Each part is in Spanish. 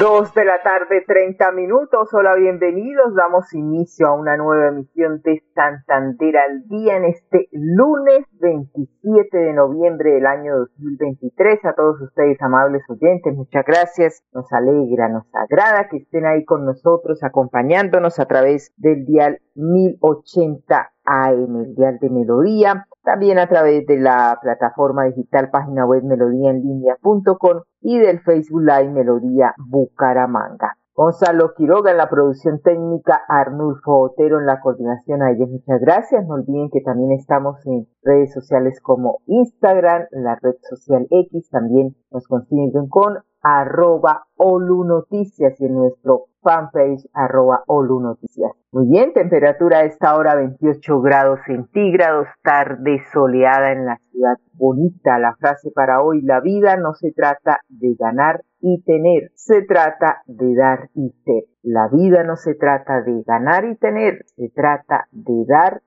Dos de la tarde, 30 minutos. Hola, bienvenidos. Damos inicio a una nueva emisión de Santander al día en este lunes 27 de noviembre del año 2023. A todos ustedes, amables oyentes, muchas gracias. Nos alegra, nos agrada que estén ahí con nosotros, acompañándonos a través del dial 1080 AM, el dial de Melodía también a través de la plataforma digital página web melodíaenlínea.com y del Facebook Live Melodía Bucaramanga. Gonzalo Quiroga en la producción técnica, Arnulfo Otero en la coordinación. A ellos muchas gracias. No olviden que también estamos en redes sociales como Instagram, la red social X. También nos consiguen con arroba Olu Noticias y en nuestro fanpage arroba Olu Noticias. Muy bien, temperatura a esta hora 28 grados centígrados, tarde soleada en la ciudad bonita. La frase para hoy, la vida no se trata de ganar y tener, se trata de dar y ser. La vida no se trata de ganar y tener, se trata de dar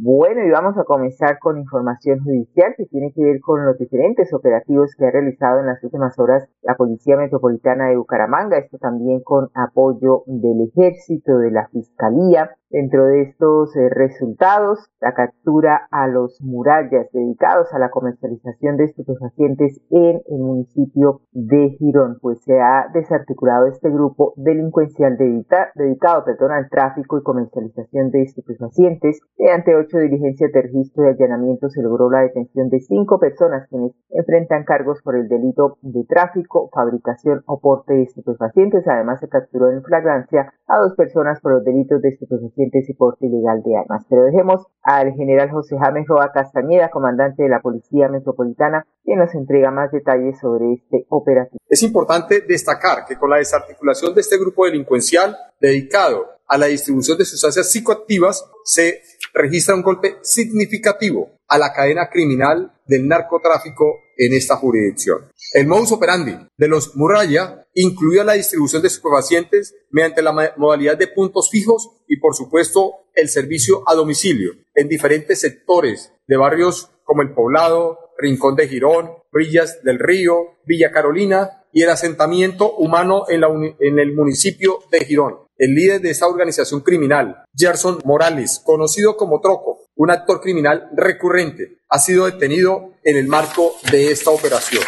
Bueno, y vamos a comenzar con información judicial que tiene que ver con los diferentes operativos que ha realizado en las últimas horas la Policía Metropolitana de Bucaramanga, esto también con apoyo del Ejército, de la Fiscalía. Dentro de estos eh, resultados, la captura a los murallas dedicados a la comercialización de estupefacientes en el municipio de Girón, pues se ha desarticulado este grupo delincuencial dedicado al tráfico y comercialización de estupefacientes Mediante ocho diligencias de registro y allanamiento se logró la detención de cinco personas quienes enfrentan cargos por el delito de tráfico, fabricación o porte de estupefacientes. Además, se capturó en flagrancia a dos personas por los delitos de estupefacientes y porte ilegal de armas. Pero dejemos al general José James Roa Castañeda, comandante de la Policía Metropolitana, quien nos entrega más detalles sobre este operativo. Es importante destacar que con la desarticulación de este grupo delincuencial dedicado a la distribución de sustancias psicoactivas se registra un golpe significativo a la cadena criminal del narcotráfico en esta jurisdicción. El modus operandi de los Muralla incluía la distribución de estupefacientes mediante la modalidad de puntos fijos y, por supuesto, el servicio a domicilio en diferentes sectores de barrios como El Poblado, Rincón de Girón, Brillas del Río, Villa Carolina y el asentamiento humano en, en el municipio de Girón el líder de esta organización criminal, Gerson Morales, conocido como Troco, un actor criminal recurrente, ha sido detenido en el marco de esta operación.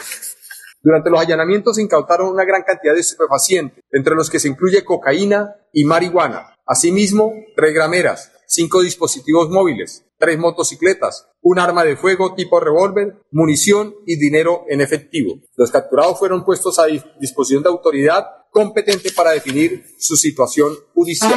Durante los allanamientos se incautaron una gran cantidad de estupefacientes, entre los que se incluye cocaína y marihuana. Asimismo, regrameras, cinco dispositivos móviles, tres motocicletas, un arma de fuego tipo revólver, munición y dinero en efectivo. Los capturados fueron puestos a disposición de autoridad competente para definir su situación judicial.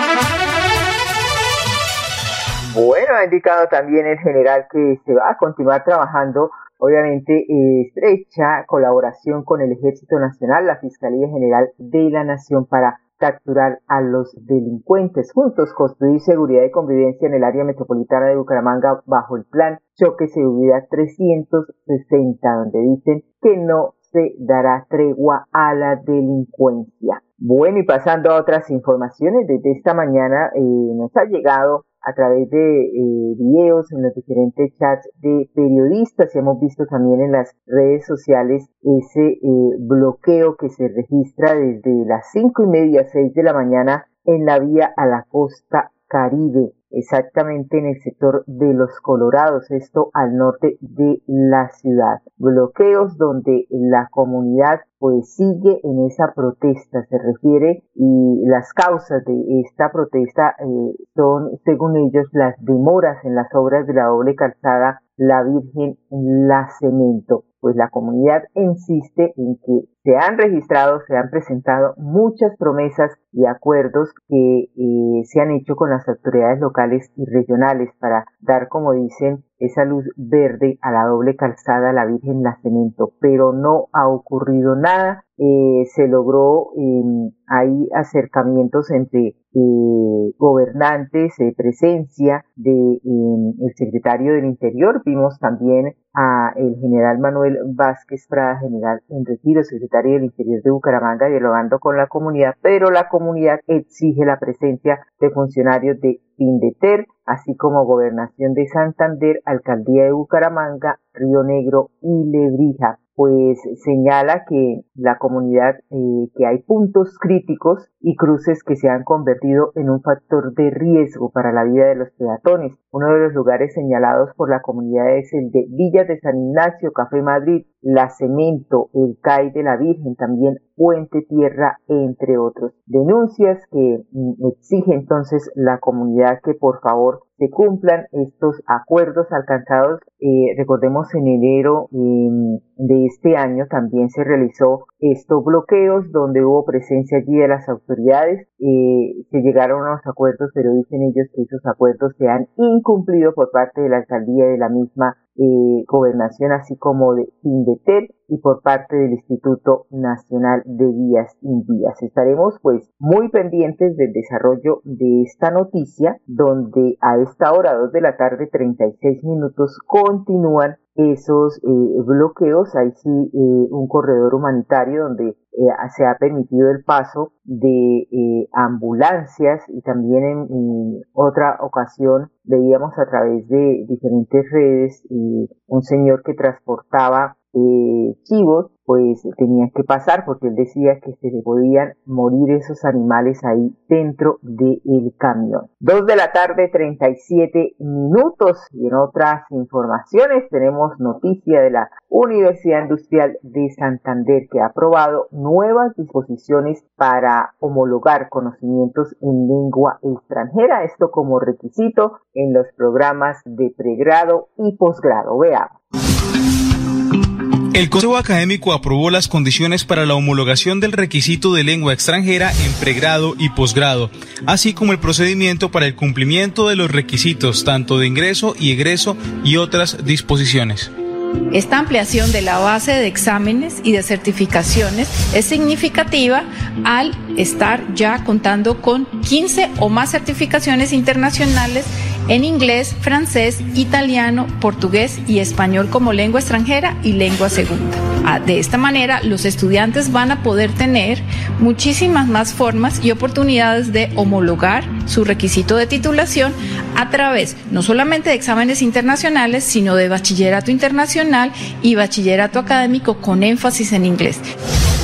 Bueno, ha indicado también el general que se va a continuar trabajando, obviamente, estrecha colaboración con el Ejército Nacional, la Fiscalía General de la Nación para capturar a los delincuentes. Juntos construir seguridad y convivencia en el área metropolitana de Bucaramanga bajo el plan Choque Seguridad 360, donde dicen que no se dará tregua a la delincuencia. Bueno, y pasando a otras informaciones, desde esta mañana eh, nos ha llegado a través de eh, videos en los diferentes chats de periodistas y hemos visto también en las redes sociales ese eh, bloqueo que se registra desde las cinco y media, seis de la mañana en la vía a la costa Caribe exactamente en el sector de los Colorados, esto al norte de la ciudad. Bloqueos donde la comunidad pues sigue en esa protesta, se refiere, y las causas de esta protesta eh, son, según ellos, las demoras en las obras de la doble calzada La Virgen La Cemento. Pues la comunidad insiste en que se han registrado, se han presentado muchas promesas y acuerdos que eh, se han hecho con las autoridades locales y regionales para dar, como dicen, esa luz verde a la doble calzada la Virgen la Cemento, pero no ha ocurrido nada. Eh, se logró, eh, acercamientos entre eh, gobernantes, presencia de em, el secretario del Interior. Vimos también a el general Manuel Vázquez Prada, general en retiro, secretario del Interior de Bucaramanga, dialogando con la comunidad, pero la comunidad exige la presencia de funcionarios de Findeter, así como Gobernación de Santander, Alcaldía de Bucaramanga, Río Negro y Lebrija pues señala que la comunidad, eh, que hay puntos críticos y cruces que se han convertido en un factor de riesgo para la vida de los peatones. Uno de los lugares señalados por la comunidad es el de Villas de San Ignacio, Café Madrid, La Cemento, el CAI de la Virgen, también Puente Tierra, entre otros. Denuncias que mm, exige entonces la comunidad que por favor se cumplan estos acuerdos alcanzados. Eh, recordemos en enero em, de este año también se realizó estos bloqueos donde hubo presencia allí de las autoridades. Eh, se llegaron a unos acuerdos, pero dicen ellos que esos acuerdos se han incumplido por parte de la alcaldía de la misma eh, gobernación, así como de Indeter y por parte del Instituto Nacional de Vías Vías. Estaremos pues muy pendientes del desarrollo de esta noticia, donde a esta hora, 2 de la tarde, 36 minutos, continúan esos eh, bloqueos. Hay sí eh, un corredor humanitario donde eh, se ha permitido el paso de ambulancias y también en, otra ocasión veíamos a través de diferentes redes un señor que transportaba chivos pues tenían que pasar porque él decía que se le podían morir esos animales ahí dentro del camión. Dos de la tarde, 37 minutos y en otras informaciones tenemos noticia de la Universidad Industrial de Santander que ha aprobado nuevas disposiciones para homologar conocimientos en lengua extranjera, esto como requisito en los programas de pregrado y posgrado. Veamos. El Consejo Académico aprobó las condiciones para la homologación del requisito de lengua extranjera en pregrado y posgrado, así como el procedimiento para el cumplimiento de los requisitos tanto de ingreso y egreso y otras disposiciones. Esta ampliación de la base de exámenes y de certificaciones es significativa al estar ya contando con 15 o más certificaciones internacionales en inglés, francés, italiano, portugués y español como lengua extranjera y lengua segunda. Ah, de esta manera, los estudiantes van a poder tener muchísimas más formas y oportunidades de homologar su requisito de titulación a través no solamente de exámenes internacionales, sino de bachillerato internacional y bachillerato académico con énfasis en inglés.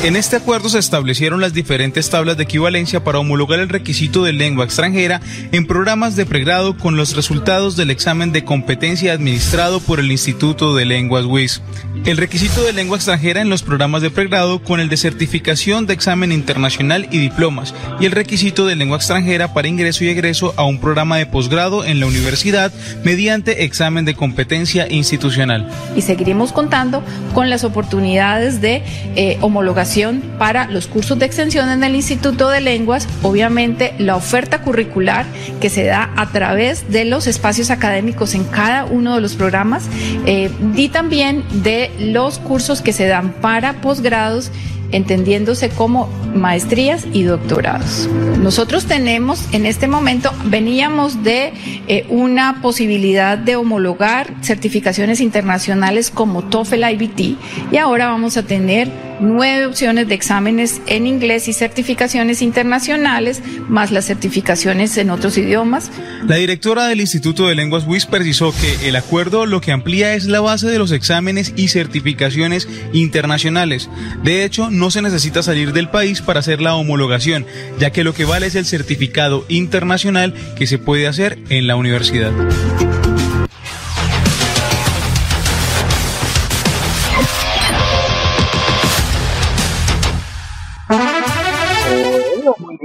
En este acuerdo se establecieron las diferentes tablas de equivalencia para homologar el requisito de lengua extranjera en programas de pregrado con los resultados del examen de competencia administrado por el Instituto de Lenguas WIS. El requisito de lengua extranjera en los programas de pregrado con el de certificación de examen internacional y diplomas y el requisito de lengua extranjera para ingreso y egreso a un programa de posgrado en la universidad mediante examen de competencia institucional. Y seguiremos contando con las oportunidades de eh, homologación para los cursos de extensión en el Instituto de Lenguas, obviamente la oferta curricular que se da a través de los espacios académicos en cada uno de los programas eh, y también de los cursos que se dan para posgrados entendiéndose como maestrías y doctorados. Nosotros tenemos en este momento, veníamos de eh, una posibilidad de homologar certificaciones internacionales como TOEFL IBT y ahora vamos a tener nueve opciones de exámenes en inglés y certificaciones internacionales, más las certificaciones en otros idiomas. La directora del Instituto de Lenguas WIS precisó que el acuerdo lo que amplía es la base de los exámenes y certificaciones internacionales. De hecho, no se necesita salir del país para hacer la homologación, ya que lo que vale es el certificado internacional que se puede hacer en la universidad.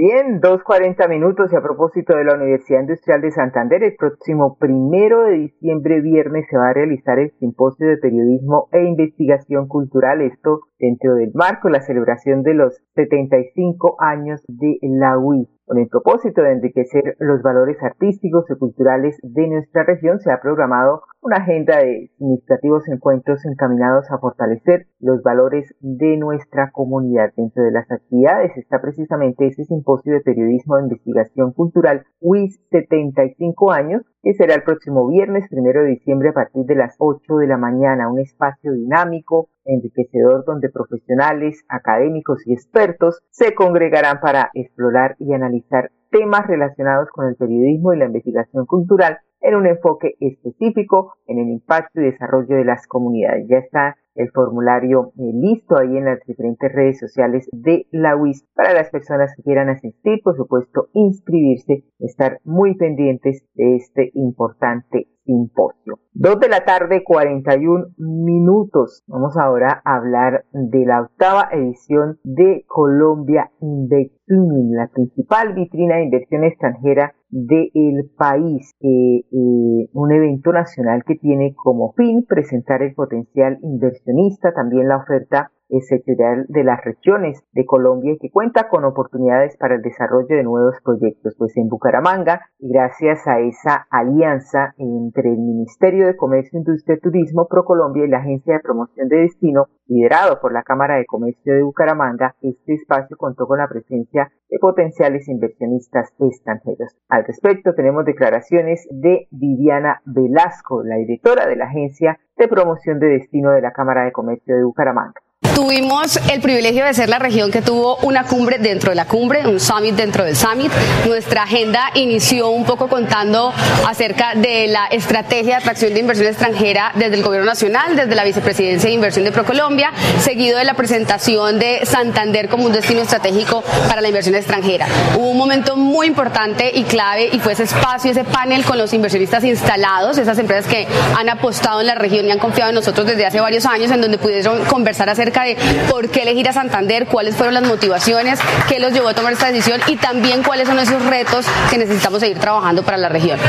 Bien, 2.40 minutos y a propósito de la Universidad Industrial de Santander, el próximo primero de diciembre, viernes, se va a realizar el simposio de periodismo e investigación cultural. Esto dentro del marco de la celebración de los 75 años de la UIS. Con el propósito de enriquecer los valores artísticos y culturales de nuestra región, se ha programado una agenda de significativos encuentros encaminados a fortalecer los valores de nuestra comunidad. Dentro de las actividades está precisamente ese simposio de periodismo de investigación cultural WIS 75 años, que será el próximo viernes primero de diciembre a partir de las 8 de la mañana, un espacio dinámico, enriquecedor donde profesionales, académicos y expertos se congregarán para explorar y analizar temas relacionados con el periodismo y la investigación cultural en un enfoque específico en el impacto y desarrollo de las comunidades. Ya está el formulario eh, listo ahí en las diferentes redes sociales de la UIS para las personas que quieran asistir, por supuesto, inscribirse, estar muy pendientes de este importante simposio. Dos de la tarde, 41 minutos. Vamos ahora a hablar de la octava edición de Colombia Investing, la principal vitrina de inversión extranjera del país, eh, eh, un evento nacional que tiene como fin presentar el potencial inversionista, también la oferta sectorial de las regiones de Colombia y que cuenta con oportunidades para el desarrollo de nuevos proyectos. Pues en Bucaramanga, gracias a esa alianza entre el Ministerio de Comercio, Industria y Turismo, ProColombia y la Agencia de Promoción de Destino, liderado por la Cámara de Comercio de Bucaramanga, este espacio contó con la presencia de potenciales inversionistas extranjeros. Al respecto, tenemos declaraciones de Viviana Velasco, la directora de la Agencia de Promoción de Destino de la Cámara de Comercio de Bucaramanga. Tuvimos el privilegio de ser la región que tuvo una cumbre dentro de la cumbre, un summit dentro del summit. Nuestra agenda inició un poco contando acerca de la estrategia de atracción de inversión extranjera desde el gobierno nacional, desde la vicepresidencia de inversión de ProColombia, seguido de la presentación de Santander como un destino estratégico para la inversión extranjera. Hubo un momento muy importante y clave y fue ese espacio, ese panel con los inversionistas instalados, esas empresas que han apostado en la región y han confiado en nosotros desde hace varios años, en donde pudieron conversar acerca de por qué elegir a Santander, cuáles fueron las motivaciones, qué los llevó a tomar esta decisión y también cuáles son esos retos que necesitamos seguir trabajando para la región.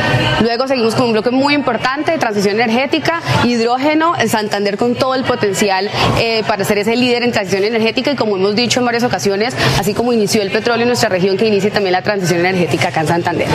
Luego seguimos con un bloque muy importante de transición energética, hidrógeno, en Santander con todo el potencial eh, para ser ese líder en transición energética y como hemos dicho en varias ocasiones, así como inició el petróleo en nuestra región, que inicie también la transición energética acá en Santander.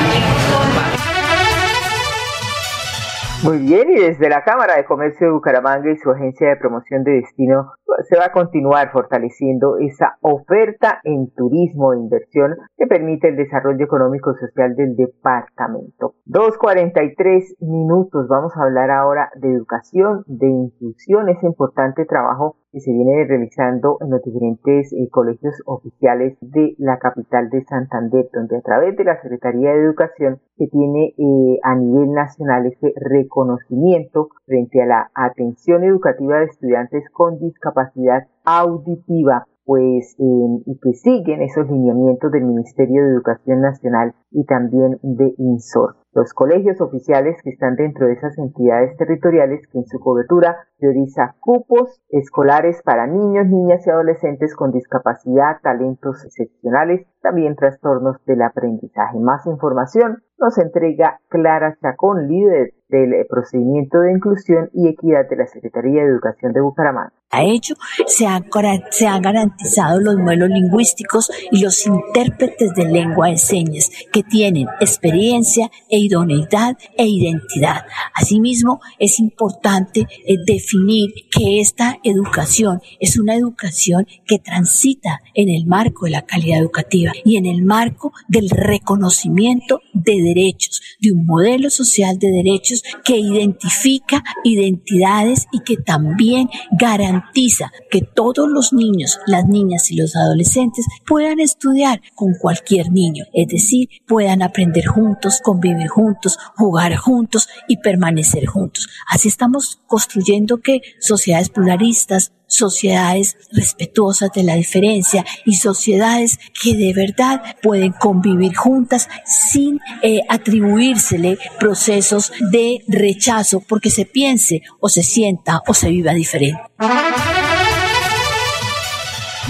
Muy bien, y desde la Cámara de Comercio de Bucaramanga y su agencia de promoción de destino se va a continuar fortaleciendo esa oferta en turismo e inversión que permite el desarrollo económico y social del departamento. 2.43 minutos, vamos a hablar ahora de educación, de inclusión, ese importante trabajo que se viene realizando en los diferentes eh, colegios oficiales de la capital de Santander, donde a través de la Secretaría de Educación se tiene eh, a nivel nacional ese reconocimiento frente a la atención educativa de estudiantes con discapacidad auditiva pues y que siguen esos lineamientos del Ministerio de Educación Nacional y también de INSOR. Los colegios oficiales que están dentro de esas entidades territoriales que en su cobertura prioriza cupos escolares para niños, niñas y adolescentes con discapacidad, talentos excepcionales, también trastornos del aprendizaje. Más información nos entrega Clara Chacón, líder del procedimiento de inclusión y equidad de la Secretaría de Educación de Bucaramanga. A ello se han, se han garantizado los modelos lingüísticos y los intérpretes de lengua de señas que tienen experiencia e idoneidad e identidad. Asimismo, es importante eh, definir que esta educación es una educación que transita en el marco de la calidad educativa y en el marco del reconocimiento de derechos, de un modelo social de derechos que identifica identidades y que también garantiza que todos los niños, las niñas y los adolescentes puedan estudiar con cualquier niño, es decir, puedan aprender juntos, convivir juntos, jugar juntos y permanecer juntos. Así estamos construyendo que sociedades pluralistas, sociedades respetuosas de la diferencia y sociedades que de verdad pueden convivir juntas sin eh, atribuírsele procesos de rechazo porque se piense o se sienta o se viva diferente.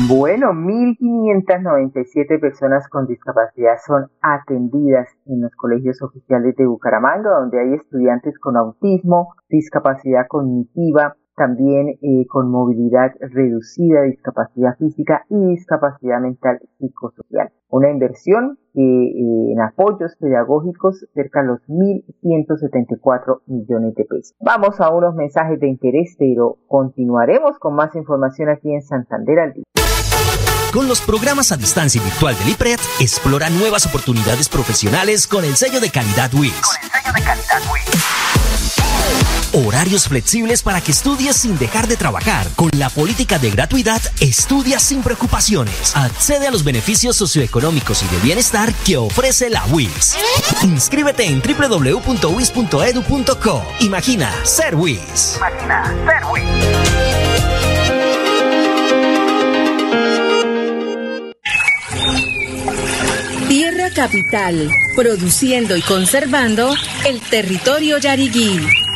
Bueno, 1.597 personas con discapacidad son atendidas en los colegios oficiales de Bucaramanga, donde hay estudiantes con autismo, discapacidad cognitiva, también eh, con movilidad reducida, discapacidad física y discapacidad mental psicosocial. Una inversión eh, en apoyos pedagógicos cerca de los 1.174 millones de pesos. Vamos a unos mensajes de interés, pero continuaremos con más información aquí en Santander al día. Con los programas a distancia virtual del IPRED, explora nuevas oportunidades profesionales con el sello de calidad WIS. Con el sello de calidad Horarios flexibles para que estudies sin dejar de trabajar. Con la política de gratuidad, estudia sin preocupaciones. Accede a los beneficios socioeconómicos y de bienestar que ofrece la WIS. Inscríbete en www.wis.edu.co. Imagina ser WIS. Imagina ser WIS. Tierra Capital, produciendo y conservando el territorio yariguí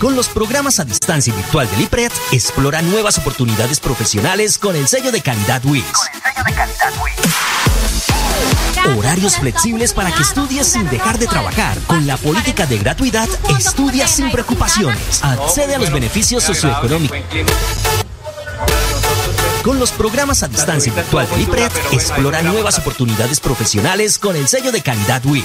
Con los programas a distancia virtual del IPRED, explora nuevas oportunidades profesionales con el sello de calidad WIS. De. Horarios flexibles para que estudies sin dejar de trabajar. Con la política de gratuidad, estudia sin preocupaciones. Accede a los beneficios socioeconómicos. Con los programas a distancia virtual del IPRED, explora nuevas oportunidades profesionales con el sello de calidad WIS.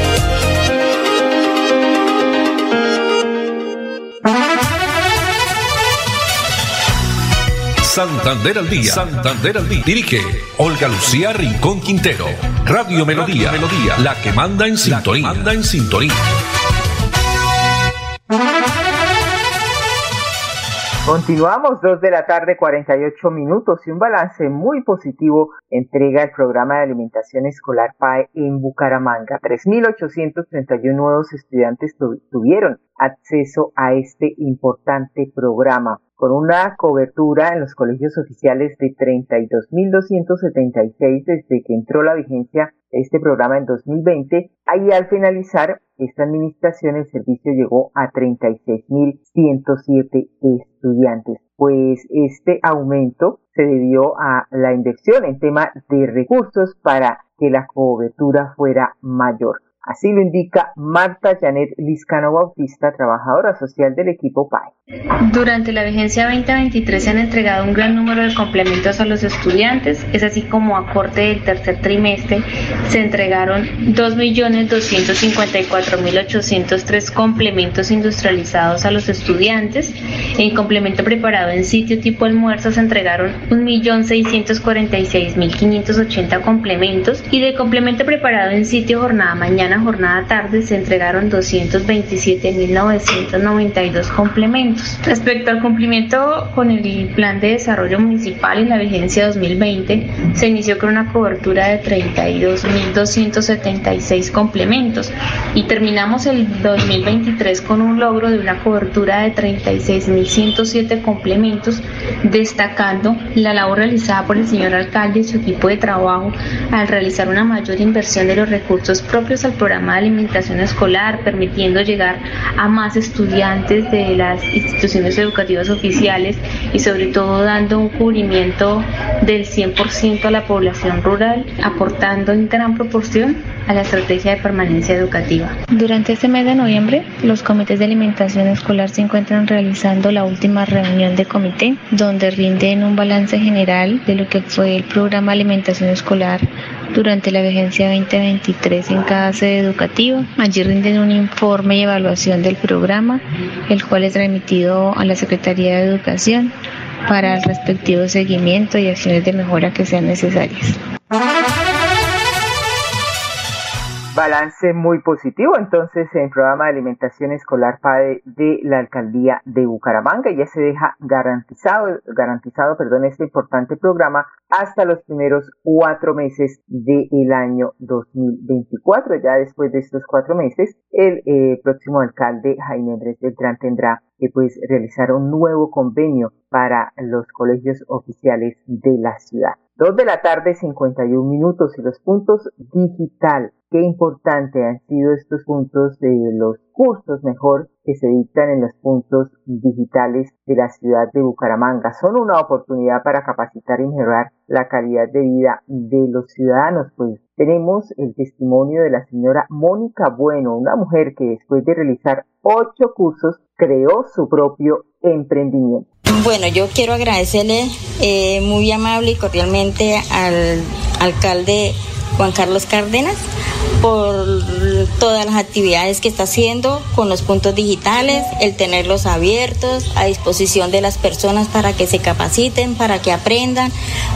Santander al día. Santander al día. Dirige Olga Lucía Rincón Quintero. Radio Melodía. Melodía. La que manda en sintonía. Manda en sintonía. Continuamos, dos de la tarde, 48 minutos y un balance muy positivo entrega el programa de alimentación escolar PAE en Bucaramanga. 3.831 nuevos estudiantes tuvieron acceso a este importante programa con una cobertura en los colegios oficiales de 32.276 desde que entró la vigencia este programa en 2020. Ahí al finalizar esta administración el servicio llegó a 36.107 estudiantes. Pues este aumento se debió a la inversión en tema de recursos para que la cobertura fuera mayor. Así lo indica Marta Janet Liscano Bautista, trabajadora social del equipo PAE. Durante la vigencia 2023 se han entregado un gran número de complementos a los estudiantes, es así como a corte del tercer trimestre se entregaron 2.254.803 complementos industrializados a los estudiantes. En complemento preparado en sitio tipo almuerzo se entregaron 1.646.580 complementos y de complemento preparado en sitio jornada mañana jornada tarde se entregaron 227.992 complementos. Respecto al cumplimiento con el Plan de Desarrollo Municipal en la vigencia 2020, se inició con una cobertura de 32.276 complementos y terminamos el 2023 con un logro de una cobertura de 36.107 complementos, destacando la labor realizada por el señor alcalde y su equipo de trabajo al realizar una mayor inversión de los recursos propios al programa de alimentación escolar, permitiendo llegar a más estudiantes de las instituciones educativas oficiales y sobre todo dando un cubrimiento del 100% a la población rural, aportando en gran proporción a la estrategia de permanencia educativa. Durante este mes de noviembre, los comités de alimentación escolar se encuentran realizando la última reunión de comité, donde rinden un balance general de lo que fue el programa alimentación escolar durante la vigencia 2023 en cada sede educativa. Allí rinden un informe y evaluación del programa, el cual es remitido a la Secretaría de Educación para el respectivo seguimiento y acciones de mejora que sean necesarias. Balance muy positivo entonces en el programa de alimentación escolar PADE de la alcaldía de Bucaramanga. Ya se deja garantizado, garantizado perdón, este importante programa hasta los primeros cuatro meses del año 2024. Ya después de estos cuatro meses, el eh, próximo alcalde Jaime Andrés Beltrán tendrá que pues realizar un nuevo convenio para los colegios oficiales de la ciudad. Dos de la tarde, 51 minutos y los puntos digital. Qué importante han sido estos puntos de los cursos mejor que se dictan en los puntos digitales de la ciudad de Bucaramanga. Son una oportunidad para capacitar y mejorar la calidad de vida de los ciudadanos. Pues tenemos el testimonio de la señora Mónica Bueno, una mujer que después de realizar ocho cursos creó su propio emprendimiento. Bueno, yo quiero agradecerle eh, muy amable y cordialmente al alcalde Juan Carlos Cárdenas por todas las actividades que está haciendo con los puntos digitales, el tenerlos abiertos a disposición de las personas para que se capaciten, para que aprendan,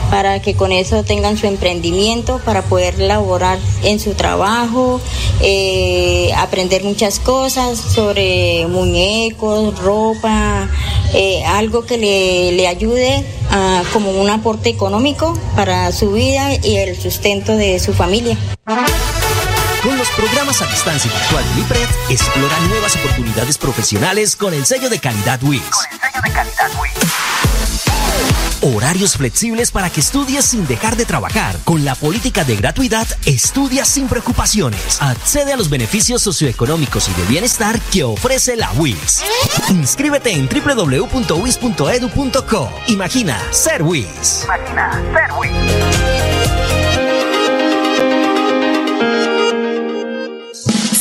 para que con eso tengan su emprendimiento, para poder laborar en su trabajo, eh, aprender muchas cosas sobre muñecos, ropa, eh, algo que le, le ayude como un aporte económico para su vida y el sustento de su familia. Con los programas a distancia virtual de IPRED, explora nuevas oportunidades profesionales con el sello de calidad WIS. Con el sello de calidad Horarios flexibles para que estudies sin dejar de trabajar. Con la política de gratuidad, estudia sin preocupaciones. Accede a los beneficios socioeconómicos y de bienestar que ofrece la WIS. Inscríbete en www.wis.edu.co. Imagina ser WIS. Imagina ser WIS.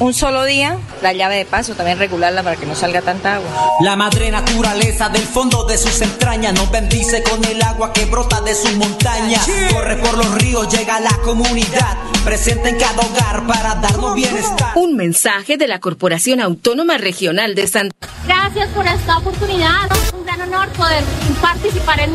un solo día, la llave de paso, también regularla para que no salga tanta agua. La madre naturaleza del fondo de sus entrañas nos bendice con el agua que brota de sus montañas. Corre por los ríos, llega a la comunidad, presente en cada hogar para darnos bienestar. Un mensaje de la Corporación Autónoma Regional de Santa. Gracias por esta oportunidad. Un gran honor poder participar en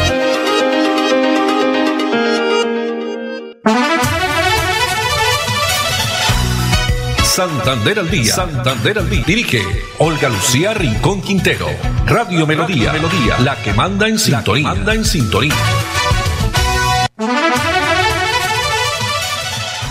Santander al día. Santander al día. Dirige Olga Lucía Rincón Quintero. Radio Melodía. Melodía. La que manda en sintonía. Manda en sintonía.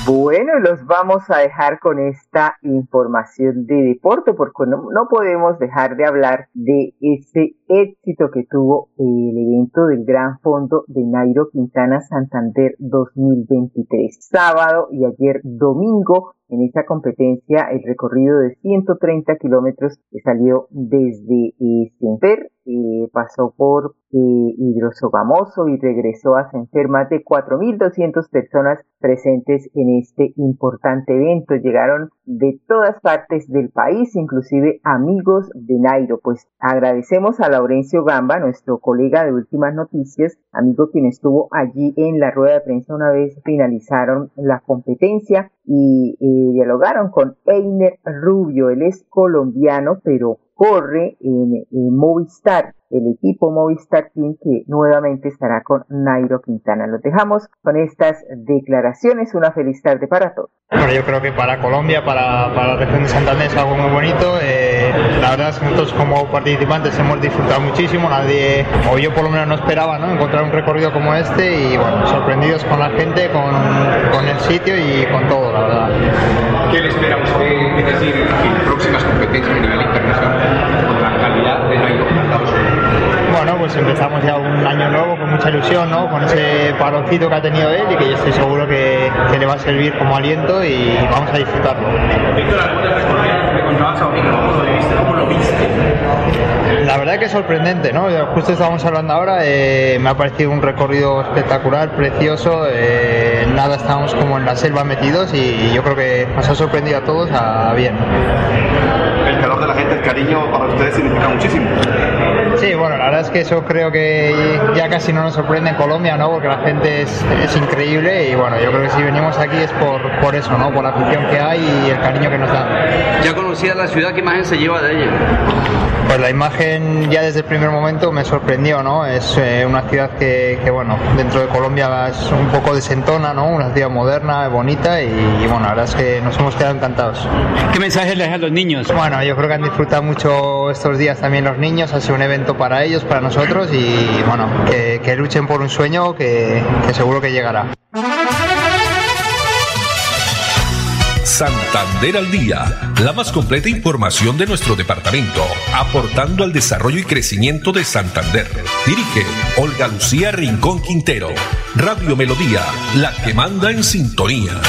Bueno, los vamos a dejar con esta información de deporte porque no, no, podemos dejar de hablar de ese éxito que tuvo el evento del Gran Fondo de Nairo Quintana Santander 2023. Sábado y ayer domingo en esta competencia el recorrido de 130 kilómetros salió desde Senfer, eh, pasó por eh, Hidrosogamoso y regresó a Senfer. Más de 4.200 personas presentes en este importante evento. Llegaron de todas partes del país, inclusive amigos de Nairo. Pues agradecemos a Laurencio Gamba, nuestro colega de Últimas Noticias, amigo quien estuvo allí en la rueda de prensa una vez finalizaron la competencia y eh, dialogaron con Einer Rubio. Él es colombiano, pero corre en, Movistar, el equipo Movistar Team que nuevamente estará con Nairo Quintana. Los dejamos con estas declaraciones. Una feliz tarde para todos. Bueno, yo creo que para Colombia, para, para la región de Santander es algo muy bonito. Eh, la verdad es que nosotros como participantes hemos disfrutado muchísimo. Nadie, o yo por lo menos no esperaba, ¿no? encontrar un recorrido como este y bueno, sorprendidos con la gente, con, con el sitio y con todo, la verdad. ¿Qué le esperamos de, decir en próximas competencias a nivel internacional con la calidad de Nairo bueno, pues empezamos ya un año nuevo con mucha ilusión, ¿no? Con ese paroncito que ha tenido él y que yo estoy seguro que, le va a servir como aliento y vamos a disfrutarlo. ¿cómo lo viste? La verdad que es sorprendente, ¿no? Justo estábamos hablando ahora, eh, me ha parecido un recorrido espectacular, precioso, eh, nada, estábamos como en la selva metidos y yo creo que nos ha sorprendido a todos a bien. El calor de la gente, el cariño para ustedes significa muchísimo. Sí, bueno, la verdad es que eso creo que ya casi no nos sorprende en Colombia, ¿no? Porque la gente es, es increíble y bueno, yo creo que si venimos aquí es por, por eso, ¿no? Por la afición que hay y el cariño que nos dan. ¿Ya conocía la ciudad? ¿Qué imagen se lleva de ella? Pues la imagen ya desde el primer momento me sorprendió, ¿no? Es eh, una ciudad que, que, bueno, dentro de Colombia es un poco desentona, ¿no? Una ciudad moderna, bonita y, y, bueno, la verdad es que nos hemos quedado encantados. ¿Qué mensaje le dejan a los niños? Bueno, yo creo que han disfrutado mucho estos días también los niños, ha sido un para ellos, para nosotros y bueno, que, luchen por un sueño que seguro que llegará. Santander al Día, la más completa información de nuestro departamento, aportando al desarrollo y crecimiento de Santander. Dirige Olga Lucía Rincón Quintero. Radio Melodía, la que manda en sintonía.